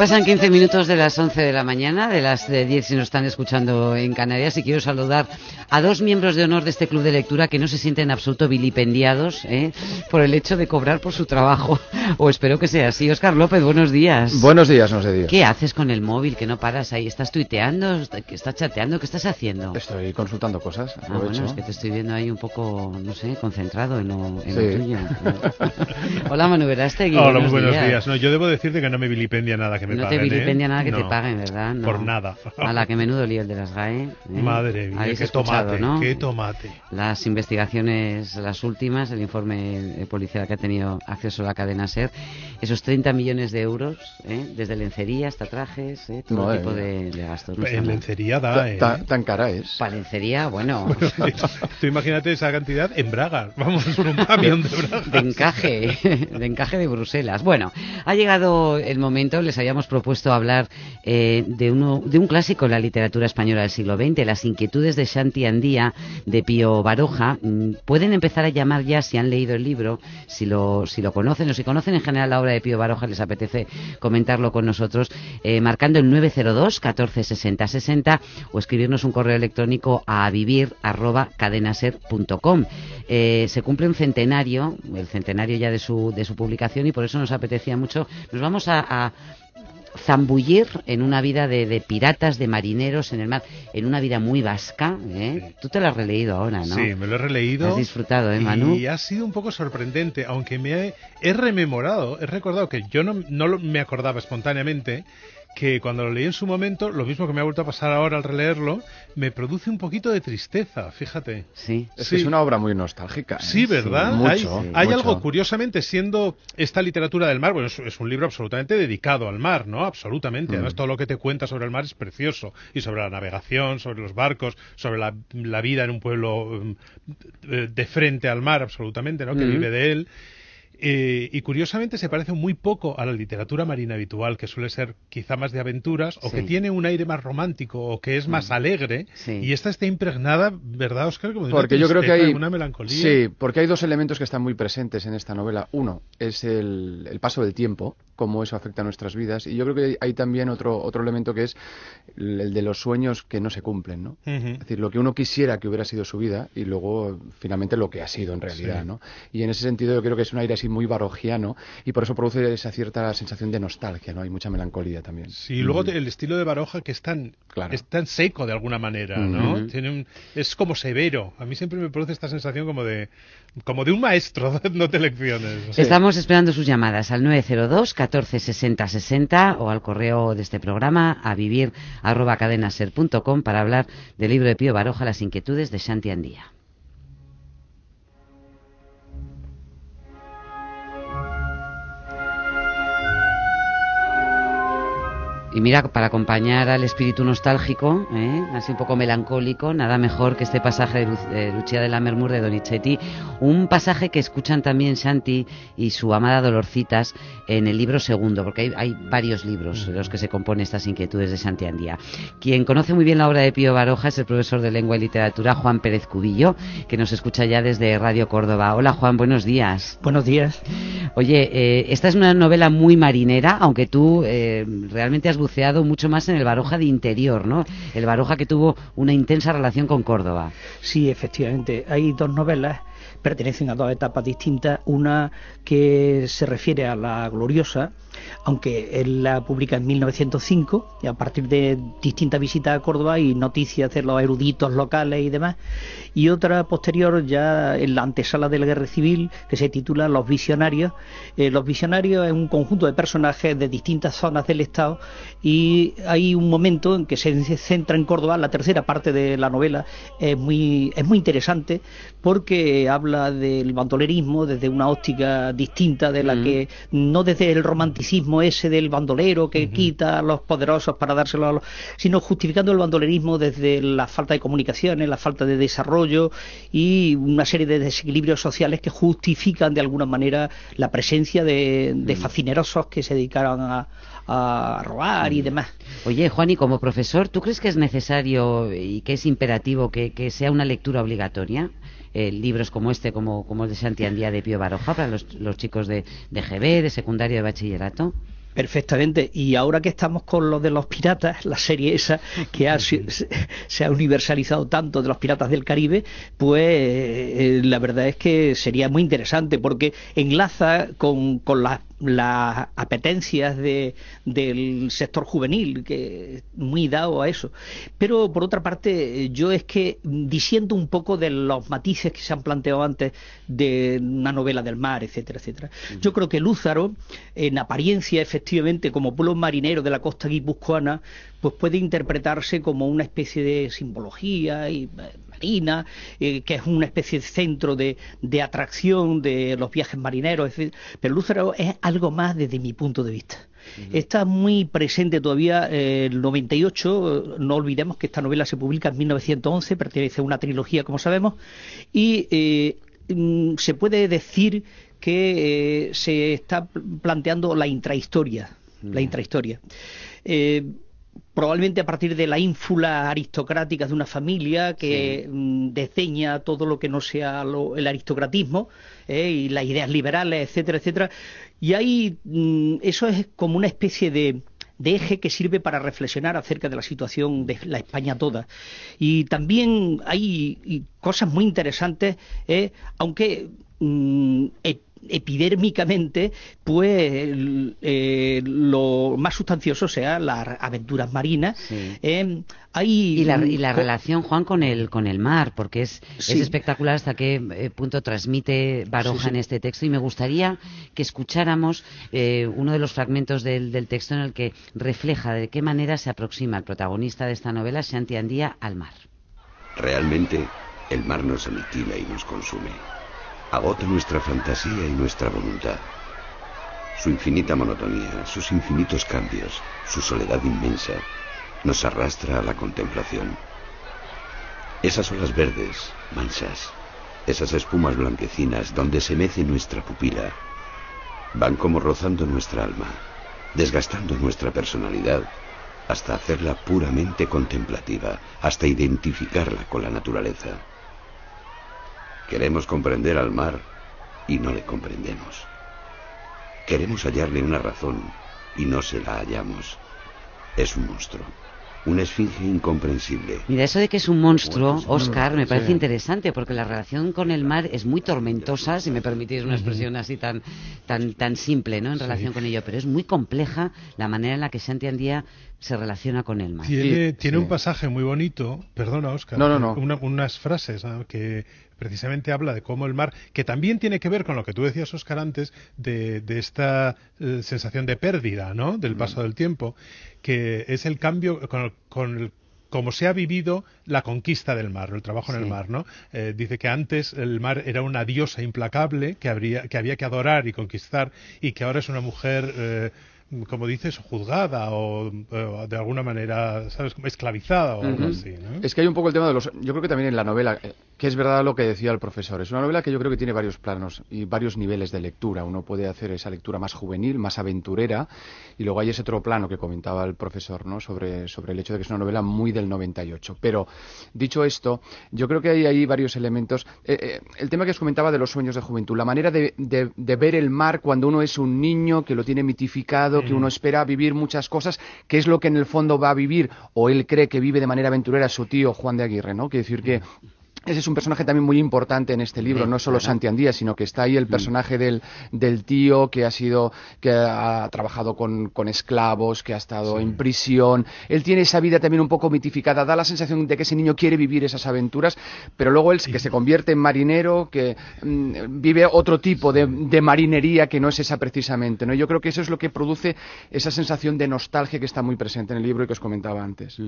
Pasan 15 minutos de las 11 de la mañana, de las de 10 si nos están escuchando en Canarias, y quiero saludar a dos miembros de honor de este club de lectura que no se sienten en absoluto vilipendiados ¿eh? por el hecho de cobrar por su trabajo. O espero que sea así. Oscar López, buenos días. Buenos días, no sé días. ¿Qué haces con el móvil que no paras ahí? ¿Estás tuiteando? ¿Estás chateando? ¿Qué estás haciendo? Estoy consultando cosas. Ah, bueno, es que te estoy viendo ahí un poco, no sé, concentrado en lo, en lo tuyo. Hola, Manu Verástegui. Hola, buenos, buenos días. No, yo debo decirte que no me vilipendia nada que me no paguen. No te vilipendia ¿eh? nada que no, te paguen, ¿verdad? No. Por nada. A la que menudo lío el de las GAE. ¿eh? Madre mía, qué tomate, ¿no? qué tomate. Las investigaciones, las últimas, el informe policial que ha tenido acceso a la cadena SER, esos 30 millones de euros, ¿eh? desde lencería hasta trajes, ¿eh? todo Madre tipo de, de, gastos. No en lencería da, ¿eh? Tan, tan cara es. Para lencería, bueno. bueno tú imagínate esa cantidad en bragas, vamos, un camión de bragas. De encaje, de encaje de Bruselas. Bueno, ha llegado el momento, les habíamos propuesto hablar eh, de, uno, de un clásico en la literatura española del siglo XX, Las inquietudes de Shanti Andía, de Pío Baroja. Mm, pueden empezar a llamar ya, si han leído el libro, si lo, si lo conocen o si conocen en general la obra de Pío Baroja, les apetece comentarlo con nosotros, eh, marcando el 902 14 60 60 o escribirnos un correo electrónico a vivir arroba cadenaser.com. Eh, se cumple un centenario, el centenario ya de su, de su publicación y por eso nos apetecía mucho. Nos vamos a, a zambullir en una vida de, de, piratas, de marineros en el mar, en una vida muy vasca. ¿eh? Sí. Tú te lo has releído ahora, ¿no? Sí, me lo he releído. Has disfrutado, ¿eh, Manu? Y ha sido un poco sorprendente, aunque me he, he rememorado, he recordado que yo no, no me acordaba espontáneamente que cuando lo leí en su momento, lo mismo que me ha vuelto a pasar ahora al releerlo, me produce un poquito de tristeza, fíjate. Sí. Es sí. que es una obra muy nostálgica. ¿eh? Sí, ¿verdad? Sí, mucho, hay, hay mucho. algo, curiosamente, siendo esta literatura del mar, bueno, es, es, un libro absolutamente dedicado al mar, ¿no? Absolutamente. Mm. Además, todo lo que te cuenta sobre el mar es precioso. Y sobre la navegación, sobre los barcos, sobre la, la vida en un pueblo um, de frente al mar, absolutamente, ¿no? Que mm. vive de él. Eh, y curiosamente se parece muy poco a la literatura marina habitual, que suele ser quizá más de aventuras, o sí. que tiene un aire más romántico, o que es más mm. alegre. Sí. Y esta está impregnada, ¿verdad, Oscar? Como de porque una yo creo que hay una melancolía. Sí, porque hay dos elementos que están muy presentes en esta novela. Uno es el, el paso del tiempo, cómo eso afecta a nuestras vidas. Y yo creo que hay también otro, otro elemento que es el de los sueños que no se cumplen, ¿no? Uh -huh. Es decir, lo que uno quisiera que hubiera sido su vida y luego finalmente lo que ha sido en realidad. ¿no? Y en ese sentido yo creo que es un aire así muy barogiano y por eso produce esa cierta sensación de nostalgia, ¿no? Hay mucha melancolía también. Sí, y luego -huh. el estilo de Baroja que es tan, claro. es tan seco de alguna manera, ¿no? Tiene un, es como severo. A mí siempre me produce esta sensación como de como de un maestro dándote lecciones. Sí. Estamos esperando sus llamadas al 902 14 60 60 o al correo de este programa a vivir arroba cadenaser.com para hablar del libro de Pío Baroja Las inquietudes de Shanti Andía. Y mira, para acompañar al espíritu nostálgico, ¿eh? así un poco melancólico, nada mejor que este pasaje de, Lu de Lucia de la Mermur de Donizetti, un pasaje que escuchan también Santi y su amada Dolorcitas en el libro segundo, porque hay, hay varios libros de los que se componen estas inquietudes de Santi Andía. Quien conoce muy bien la obra de Pío Baroja es el profesor de Lengua y Literatura, Juan Pérez Cubillo, que nos escucha ya desde Radio Córdoba. Hola Juan, buenos días. Buenos días. Oye, eh, esta es una novela muy marinera, aunque tú eh, realmente has mucho más en el Baroja de interior, ¿no? El Baroja que tuvo una intensa relación con Córdoba. Sí, efectivamente. Hay dos novelas pertenecen a dos etapas distintas. Una que se refiere a la gloriosa, aunque él la publica en 1905, y a partir de distintas visitas a Córdoba y noticias de los eruditos locales y demás, y otra posterior ya en la antesala de la guerra civil que se titula Los Visionarios. Eh, los Visionarios es un conjunto de personajes de distintas zonas del Estado y hay un momento en que se centra en Córdoba, la tercera parte de la novela es muy, es muy interesante porque habla del bandolerismo desde una óptica distinta de la mm. que no desde el romanticismo romanticismo ese del bandolero que quita a los poderosos para dárselo a los... sino justificando el bandolerismo desde la falta de comunicaciones, la falta de desarrollo y una serie de desequilibrios sociales que justifican de alguna manera la presencia de, de fascinerosos que se dedicaron a, a robar y demás. Oye, Juan, y como profesor, ¿tú crees que es necesario y que es imperativo que, que sea una lectura obligatoria? Eh, libros como este, como, como el de Santiandía de Pío Baroja, para los, los chicos de, de GB, de secundario, de bachillerato? Perfectamente. Y ahora que estamos con lo de los piratas, la serie esa que ha, se, ha universalizado tanto de los piratas del Caribe, pues eh, la verdad es que sería muy interesante porque enlaza con, con las las apetencias de, del sector juvenil, que es muy dado a eso. Pero por otra parte, yo es que disiento un poco de los matices que se han planteado antes de una novela del mar, etcétera, etcétera. Yo creo que Lúzaro, en apariencia, efectivamente, como pueblo marinero de la costa guipuzcoana, pues puede interpretarse como una especie de simbología y eh, eh, que es una especie de centro de, atracción de los viajes marineros, pero Lúcero es algo más desde mi punto de vista. Está muy presente todavía eh, el 98, no olvidemos que esta novela se publica en 1911, pertenece a una trilogía, como sabemos, y eh, mm, se puede decir que se está planteando la intrahistoria, la intrahistoria probablemente a partir de la ínfula aristocrática de una familia que mm, desdeña todo lo que no sea el aristocratismo eh, y las ideas liberales, etcétera, etcétera. Y ahí mm, eso es como una especie de, eje que sirve para reflexionar acerca de la situación de la España toda. Y también hay cosas muy interesantes, eh, aunque mm, epidérmicamente, pues eh, lo más sustancioso sea las aventuras marinas. Eh, y la, relación, Juan, con el, con el mar, porque es, espectacular hasta qué eh, punto transmite Baroja en este texto. Y me gustaría que escucháramos uno de los fragmentos del, del, texto en el que refleja de qué manera se aproxima el protagonista de esta novela, Santi Andía, al mar. Realmente, el mar nos aniquila y nos consume agota nuestra fantasía y nuestra voluntad. Su infinita monotonía, sus infinitos cambios, su soledad inmensa, nos arrastra a la contemplación. Esas olas verdes, mansas, esas espumas blanquecinas donde se mece nuestra pupila, van como rozando nuestra alma, desgastando nuestra personalidad hasta hacerla puramente contemplativa, hasta identificarla con la naturaleza. Queremos comprender al mar y no le comprendemos. Queremos hallarle una razón y no se la hallamos. Es un monstruo. Una esfinge incomprensible. Mira, eso de que es un monstruo, Oscar, me parece interesante porque la relación con el mar es muy tormentosa, si me permitís una expresión así tan tan tan simple, ¿no? En relación con ello, pero es muy compleja la manera en la que Santi Andía se relaciona con el mar. Tiene, tiene un pasaje muy bonito, perdona, Oscar, no, no, no. unas frases que precisamente habla de cómo el mar, que también tiene que ver con lo que tú decías, Oscar, antes, de, esta eh, sensación de pérdida, ¿no? Del paso mm. del tiempo, que es el cambio con, con como se ha vivido la conquista del mar, el trabajo en el mar, ¿no? Eh, dice que antes el mar era una diosa implacable que, habría, que había que adorar y conquistar y que ahora es una mujer eh, como dices, juzgada o, de alguna manera, ¿sabes? Esclavizada o algo así, ¿no? Es que hay un poco el tema de los... Yo creo que también en la novela, eh, que es verdad lo que decía el profesor, es una novela que yo creo que tiene varios planos y varios niveles de lectura. Uno puede hacer esa lectura más juvenil, más aventurera, y luego hay ese otro plano que comentaba el profesor, ¿no? Sobre, sobre el hecho de que es una novela muy del 98. Pero, dicho esto, yo creo que hay ahí varios elementos. Eh, eh, el tema que os comentaba de los sueños de juventud, la manera de, de ver el mar cuando uno es un niño que lo tiene mitificado, que uno espera vivir muchas cosas, que es lo que en el fondo va a vivir, o él cree que vive de manera aventurera su tío Juan de Aguirre, ¿no? Quiere decir que ese es un personaje también muy importante en este libro, no solo Santi Andía, sino que está ahí el mm. personaje del, del tío que ha sido, que ha trabajado con, con esclavos, que ha estado en prisión. Él tiene esa vida también un poco mitificada, da la sensación de que ese niño quiere vivir esas aventuras, pero luego él que se convierte en marinero, que mm, vive otro tipo de, de, marinería que no es esa precisamente. ¿no? Yo creo que eso es lo que produce esa sensación de nostalgia que está muy presente en el libro y que os comentaba antes.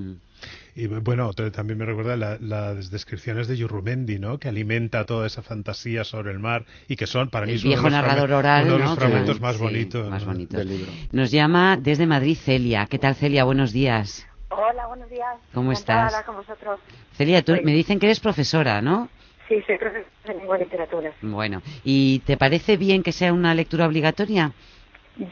Y bueno, también me recuerda las descripciones de Yurrumendi, ¿no? Que alimenta toda esa fantasía sobre el mar y que son para mí el viejo narrador oral, uno de ¿no? los fragmentos Que- más sí, bonitos, más ¿no? del libro. Nos llama desde Madrid Celia. ¿Qué tal Celia? Buenos días. Hola, buenos días. ¿Cómo estás? hablar con vosotros. Celia, tú me dicen que eres profesora, ¿no? Sí, soy profesora de lengua y literatura. Bueno, ¿y te parece bien que sea una lectura obligatoria?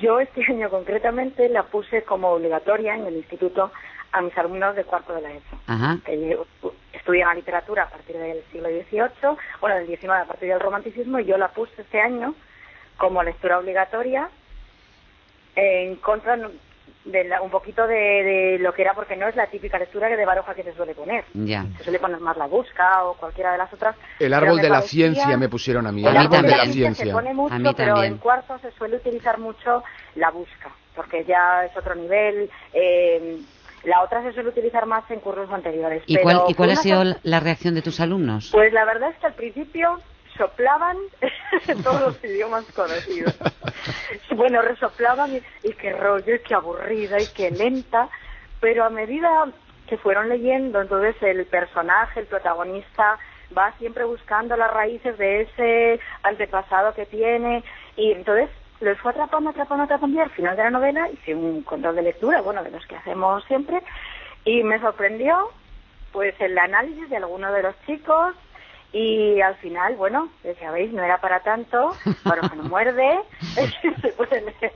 Yo este año concretamente la puse como obligatoria en el instituto a mis alumnos de cuarto de la ESO. Ajá. que estudian la literatura a partir del siglo XVIII, bueno, del XIX a partir del romanticismo, y yo la puse este año como lectura obligatoria en contra de la- un poquito de, de lo que era, porque no es la típica lectura que de Baroja que se suele poner. Ya. Se suele poner más la busca o cualquiera de las otras. El árbol de la parecía- ciencia me pusieron a mí. A El mí árbol de la también. se ciencia. pone mucho, A mí pero también. en cuarto se suele utilizar mucho la busca, porque ya es otro nivel. eh, la otra se suele utilizar más en cursos anteriores. ¿Y pero cuál, y fue cuál ha sido la reacción de tus alumnos? Pues la verdad es que al principio soplaban todos los idiomas conocidos. bueno, resoplaban y, y qué rollo, y qué aburrida, y qué lenta, pero a medida que fueron leyendo, entonces el personaje, el protagonista, va siempre buscando las raíces de ese antepasado que tiene, y entonces los fue atrapando, atrapando, atrapando, y al final de la novela hice un control de lectura, bueno, de los que hacemos siempre, y me sorprendió pues el análisis de algunos de los chicos y al final, bueno, decía, veis, no era para tanto, Baroja no muerde, se puede leer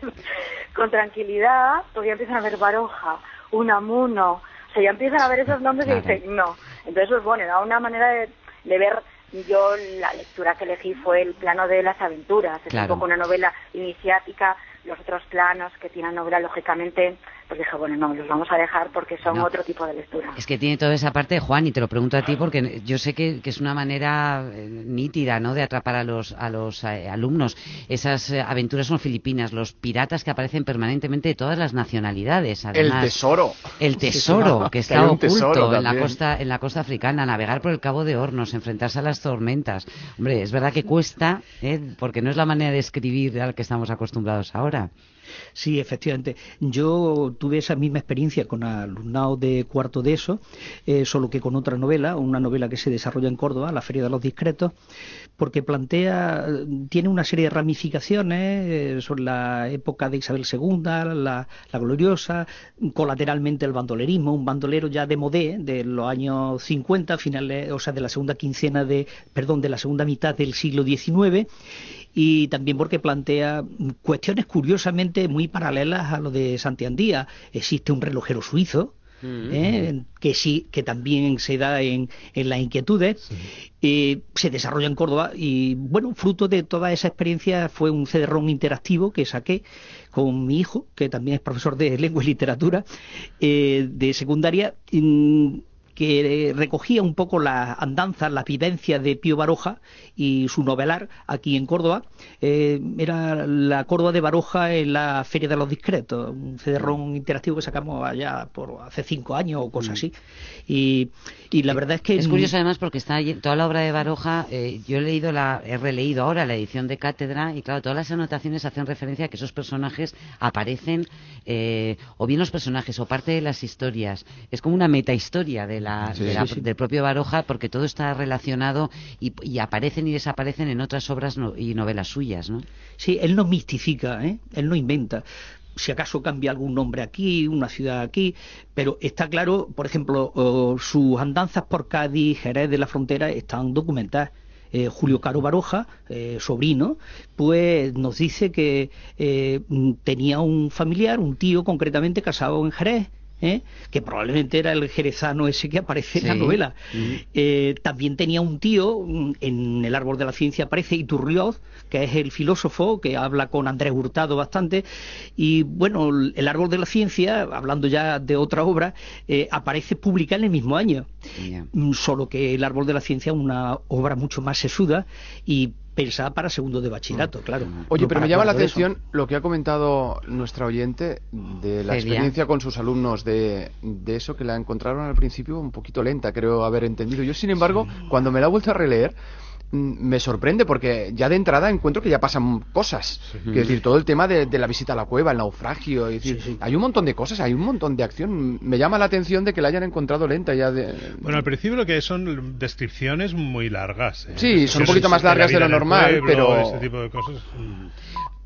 con tranquilidad, porque ya empiezan a ver Baroja, Unamuno, o sea, ya empiezan a ver esos nombres Claro. y dicen, no. Entonces, pues bueno, era una manera de, de ver, yo la lectura que elegí fue el plano de las aventuras, es Claro. un poco una novela iniciática, los otros planos que tiene la novela, lógicamente, pues dije, bueno, no, los vamos a dejar porque son No. otro tipo de lectura. Es que tiene toda esa parte, Juan, y te lo pregunto a ti porque yo sé que, que es una manera eh, nítida, ¿no?, de atrapar a los, a los eh, alumnos. Esas eh, aventuras son filipinas, los piratas que aparecen permanentemente de todas las nacionalidades. El Además, tesoro. El tesoro, que Que está oculto en la costa en la costa africana, navegar por el Cabo de Hornos, enfrentarse a las tormentas. Hombre, es verdad que cuesta, ¿eh? porque no es la manera de escribir al que estamos acostumbrados ahora. Sí, efectivamente. Yo tuve esa misma experiencia con alumnado de cuarto de eso, eh, solo que con otra novela, una novela que se desarrolla en Córdoba, La Feria de los Discretos, porque plantea, tiene una serie de ramificaciones eh, sobre la época de Isabel II, la, la gloriosa, colateralmente el bandolerismo, un bandolero ya de modé de los años 50, finales, o sea, de la segunda quincena de, perdón, de la segunda mitad del siglo XIX y también porque plantea cuestiones curiosamente muy paralelas a lo de Santiandía. Existe un relojero suizo, ¿eh? que sí, que también se da en, en las inquietudes, eh, se desarrolla en Córdoba y bueno, fruto de toda esa experiencia fue un cederrón interactivo que saqué con mi hijo, que también es profesor de lengua y literatura eh, de secundaria. mm, que recogía un poco las andanzas, las vivencias de Pío Baroja y su novelar aquí en Córdoba. Eh, era la Córdoba de Baroja en la Feria de los Discretos, un cederrón interactivo que sacamos allá por hace cinco años o cosas así. Y, y la verdad es que... Es curioso además porque está allí- toda la obra de Baroja, eh, yo he leído la, he releído ahora la edición de Cátedra y claro, todas las anotaciones hacen referencia a que esos personajes aparecen, eh, o bien los personajes o parte de las historias. Es como una metahistoria de la, Sí, de la- sí, sí. del propio Baroja porque todo está relacionado y, y aparecen y desaparecen en otras obras no- y novelas suyas, ¿no? Sí, él no mistifica, ¿eh? él no inventa. Si acaso cambia algún nombre aquí, una ciudad aquí, pero está claro, por ejemplo, sus andanzas por Cádiz, Jerez de la Frontera están documentadas. Eh, Julio Caro Baroja, eh, sobrino, pues nos dice que eh, tenía un familiar, un tío concretamente casado en Jerez, ¿eh? que probablemente era el jerezano ese que aparece en la novela. Mm. Eh, también tenía un tío, mm, en el árbol de la ciencia aparece Iturrioz, que es el filósofo que habla con Andrés Hurtado bastante, y bueno, el árbol de la ciencia, hablando ya de otra obra, eh, aparece publicada en el mismo año. Mm, solo que el árbol de la ciencia es una obra mucho más sesuda y pensada para segundo de bachillerato, claro. Oye, no pero me llama la atención lo que ha comentado nuestra oyente de la experiencia con sus alumnos, de, de eso que la encontraron al principio un poquito lenta, creo haber entendido. Yo, sin embargo, cuando me la he vuelto a releer, mm, me sorprende porque ya de entrada encuentro que ya pasan cosas. Es decir, todo el tema de, la visita a la cueva, el naufragio, es decir, hay un montón de cosas, hay un montón de acción. Me llama la atención de que la hayan encontrado lenta ya de... Bueno, al principio lo que son descripciones muy largas. ¿eh? Sí, son un poquito más largas de, lo normal, pero... Ese tipo de cosas. Mm.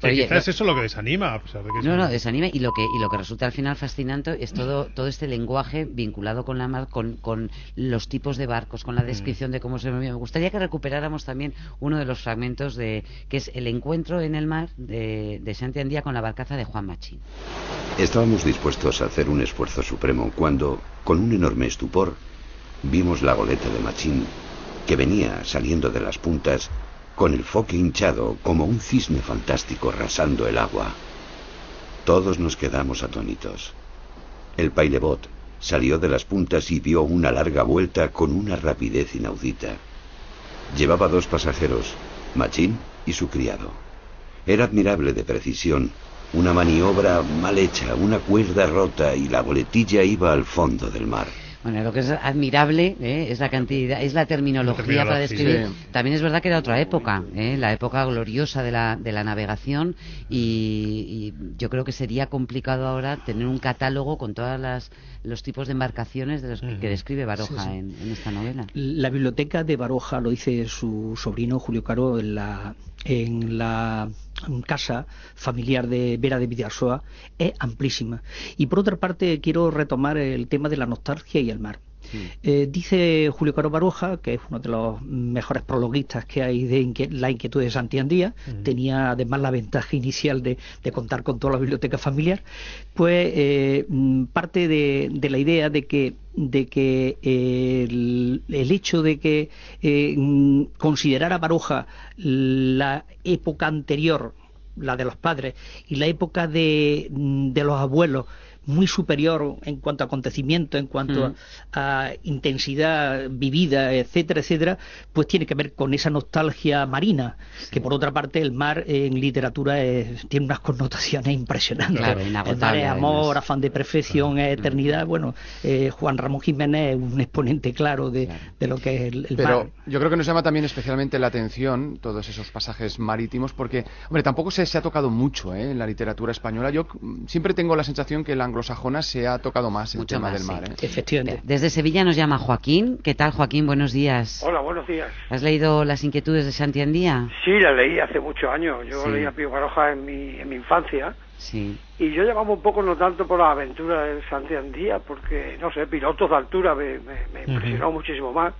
Sí, quizás eso es lo que desanima, a pesar de que no, no, desanima y lo que y lo que resulta al final fascinante es todo todo este lenguaje vinculado con la mar, con, con los tipos de barcos, con la mm. descripción de cómo se movía. Me gustaría que recuperáramos también uno de los fragmentos de que es el encuentro en el mar de, de Santi Andía con la barcaza de Juan Machín. Estábamos dispuestos a hacer un esfuerzo supremo cuando, con un enorme estupor, vimos la goleta de Machín que venía saliendo de las puntas con el foque hinchado como un cisne fantástico rasando el agua. Todos nos quedamos atónitos. El pailebot salió de las puntas y dio una larga vuelta con una rapidez inaudita. Llevaba dos pasajeros, Machín y su criado. Era admirable de precisión, una maniobra mal hecha, una cuerda rota y la boletilla iba al fondo del mar. Bueno, lo que es admirable ¿eh? es la cantidad, es la terminología, para describir. También es verdad que era otra época, ¿eh? la época gloriosa de la, de la navegación y, yo creo que sería complicado ahora tener un catálogo con todas las los tipos de embarcaciones de los que, describe Baroja En, esta novela. La biblioteca de Baroja, lo dice su sobrino Julio Caro en la, en la casa familiar de Vera de Vidasoa, es amplísima. Y por otra parte, quiero retomar el tema de la nostalgia y el mar. Eh, dice Julio Caro Baroja, que es uno de los mejores prologuistas que hay de la inquietud de Santiandía, tenía además la ventaja inicial de, contar con toda la biblioteca familiar, pues eh, mm, parte de, la idea de que de que el, hecho de que eh, mm, considerara Baroja la época anterior, la de los padres, y la época de, mm, de los abuelos, muy superior en cuanto a acontecimiento, en cuanto a, intensidad vivida, etcétera, etcétera, pues tiene que ver con esa nostalgia marina, que por otra parte el mar en literatura tiene unas connotaciones impresionantes. el mar es amor, afán de perfección, eternidad. Bueno, eh, Juan Ramón Jiménez es un exponente claro de, lo que es el, Pero yo creo que nos llama también especialmente la atención todos esos pasajes marítimos, porque, hombre, tampoco se, se ha tocado mucho ¿eh? en la literatura española. Yo siempre tengo la sensación que el anglo anglosajona se ha tocado más el tema del mar. ¿eh? Efectivamente. Desde Sevilla nos llama Joaquín. ¿Qué tal, Joaquín? Buenos días. Hola, buenos días. ¿Has leído Las inquietudes de Santiandía? Sí, las leí hace muchos años. Yo leí a Pío Baroja en mi, en mi infancia. Sí. Y yo llamaba un poco no tanto por las aventuras de Santiandía, porque, no sé, pilotos de altura me, me, impresionó muchísimo más.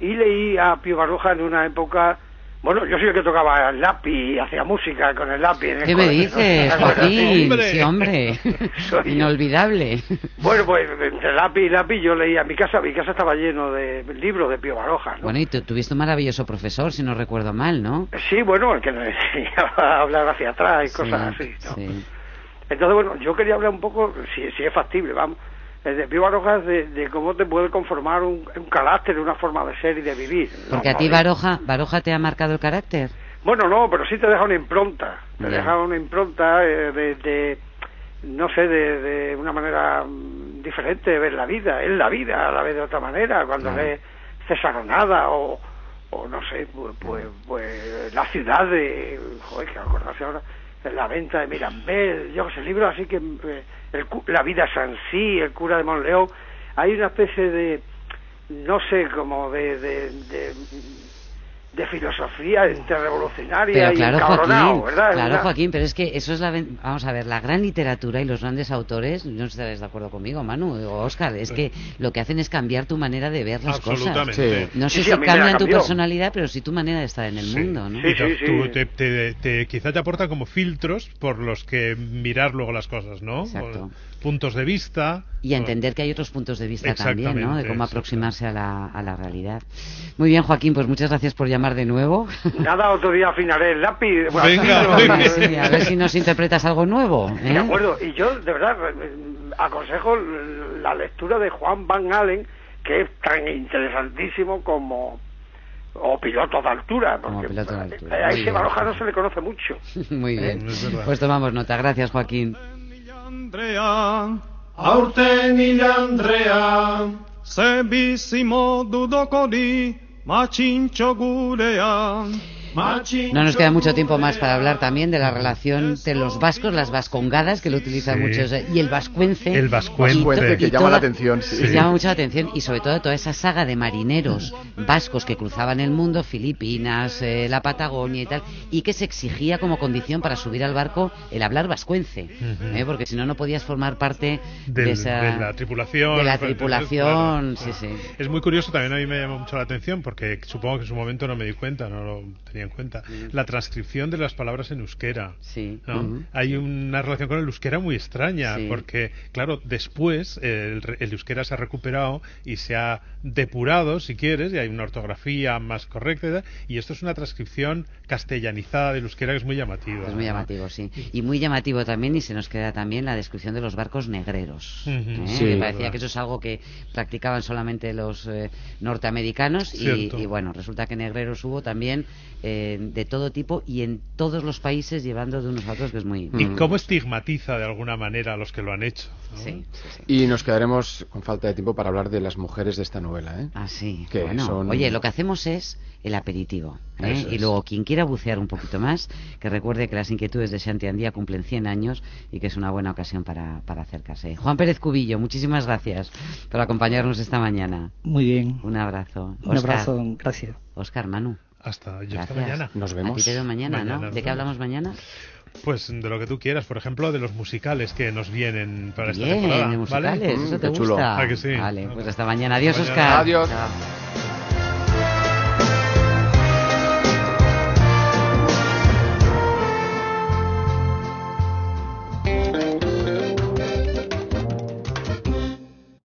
Y leí a Pío Baroja en una época bueno, yo soy el que tocaba el lápiz, hacía música con el lápiz. ¿Qué me dices, Joaquín? Sí, hombre. Inolvidable. Bueno, pues entre lápiz y lápiz yo leía. Mi casa, mi casa estaba lleno de libros de Pío Baroja. Bueno, y tuviste un maravilloso profesor, si no recuerdo mal, ¿no? Sí, bueno, el que me enseñaba a hablar hacia atrás y cosas así. Sí. Entonces, bueno, yo quería hablar un poco, si, si es factible, vamos de Pío Baroja de, de, cómo te puede conformar un, carácter, una forma de ser y de vivir. Porque a ti Baroja, Baroja te ha marcado el carácter. Bueno, no, pero sí te deja una impronta. Te deja una impronta eh, de, no sé, de, una manera mm, diferente de ver la vida. Es la vida a la vez de otra manera. Cuando ves Cesaronada o, o no sé, pues, pues, pues, la ciudad de, joder, que acordarse ahora, la venta de Mirambel, yo que sé, libros así que... Eh, la vida sí, el cura de Monleón, hay una especie de, no sé, como de, de, de de filosofía interrevolucionaria pero claro, y Joaquín, ¿verdad? Claro, Joaquín, pero es que eso es la... Vamos a ver, la gran literatura y los grandes autores, no sé si estáis de acuerdo conmigo, Manu o Oscar, es que lo que hacen es cambiar tu manera de ver las cosas. No sé si cambian tu personalidad, pero sí tu manera de estar en el mundo, ¿no? Tú, te, quizá te aporta como filtros por los que mirar luego las cosas, ¿no? Exacto puntos de vista. Y a entender que hay otros puntos de vista también, ¿no? De cómo aproximarse a la, a la realidad. Muy bien, Joaquín, pues muchas gracias por llamar de nuevo. Nada, otro día afinaré el lápiz. Venga, a ver si nos interpretas algo nuevo. ¿eh? De acuerdo, y yo de verdad aconsejo la lectura de Juan Van Allen, que es tan interesantísimo como o piloto de altura, porque piloto de altura. a ese Baroja no se le conoce mucho. Muy bien, pues tomamos nota. Gracias, Joaquín. Andrea, aurten hil Andrea, zebizimo dudokori, ma cinciogulean. No nos queda mucho tiempo más para hablar también de la relación entre los vascos, las vascongadas, que lo utilizan Sí. muchos, y el vascuence. El vascuence. Que y llama la atención, sí. llama mucho la atención, y sobre todo toda esa saga de marineros vascos que cruzaban el mundo, Filipinas, eh, la Patagonia y tal, y que se exigía como condición para subir al barco el hablar vascuence, eh, porque si no, no podías formar parte Del- de, esa, de la tripulación. de la tripulación, claro. sí, sí. Es muy curioso, también a mí me llamó mucho la atención, porque supongo que en su momento no me di cuenta, no lo tenía en cuenta, la transcripción de las palabras en euskera. Sí. Hay una relación con el euskera muy extraña, Sí. porque, claro, después el, re- el euskera se ha recuperado y se ha depurado, si quieres, y hay una ortografía más correcta, y esto es una transcripción castellanizada del euskera que es muy llamativa. Es muy ¿no? llamativo, sí. Y muy llamativo también, y se nos queda también la descripción de los barcos negreros. ¿eh? Sí, que parecía verdad. que eso es algo que practicaban solamente los eh, norteamericanos. Y, y bueno, resulta que negreros hubo también eh, de todo tipo y en todos los países llevando de unos a otros, que es muy. Y Mm. cómo estigmatiza de alguna manera a los que lo han hecho. ¿no? Sí, sí, sí. Y nos quedaremos con falta de tiempo para hablar de las mujeres de esta novela, ¿eh? Ah, sí. Que Bueno, son- oye, lo que hacemos es el aperitivo. ¿eh? Y luego, quien quiera bucear un poquito más, que recuerde que las inquietudes de Shanti Andía cumplen 100 años y que es una buena ocasión para, para acercarse. Juan Pérez Cubillo, muchísimas gracias por acompañarnos esta mañana. Muy bien. Un abrazo. Un Óscar, abrazo, gracias. Óscar, Manu. Hasta, yo hasta mañana. Nos A vemos. ti te veo mañana, Mañana ¿no? ¿De qué vemos. hablamos mañana? Pues de lo que tú quieras, por ejemplo, de los musicales que nos vienen para esta temporada. de musicales, ¿vale? eso Mm, te chulo. gusta. Ah, que sí. Vale, pues hasta mañana. Adiós, Hasta mañana. Óscar. Adiós. Chao.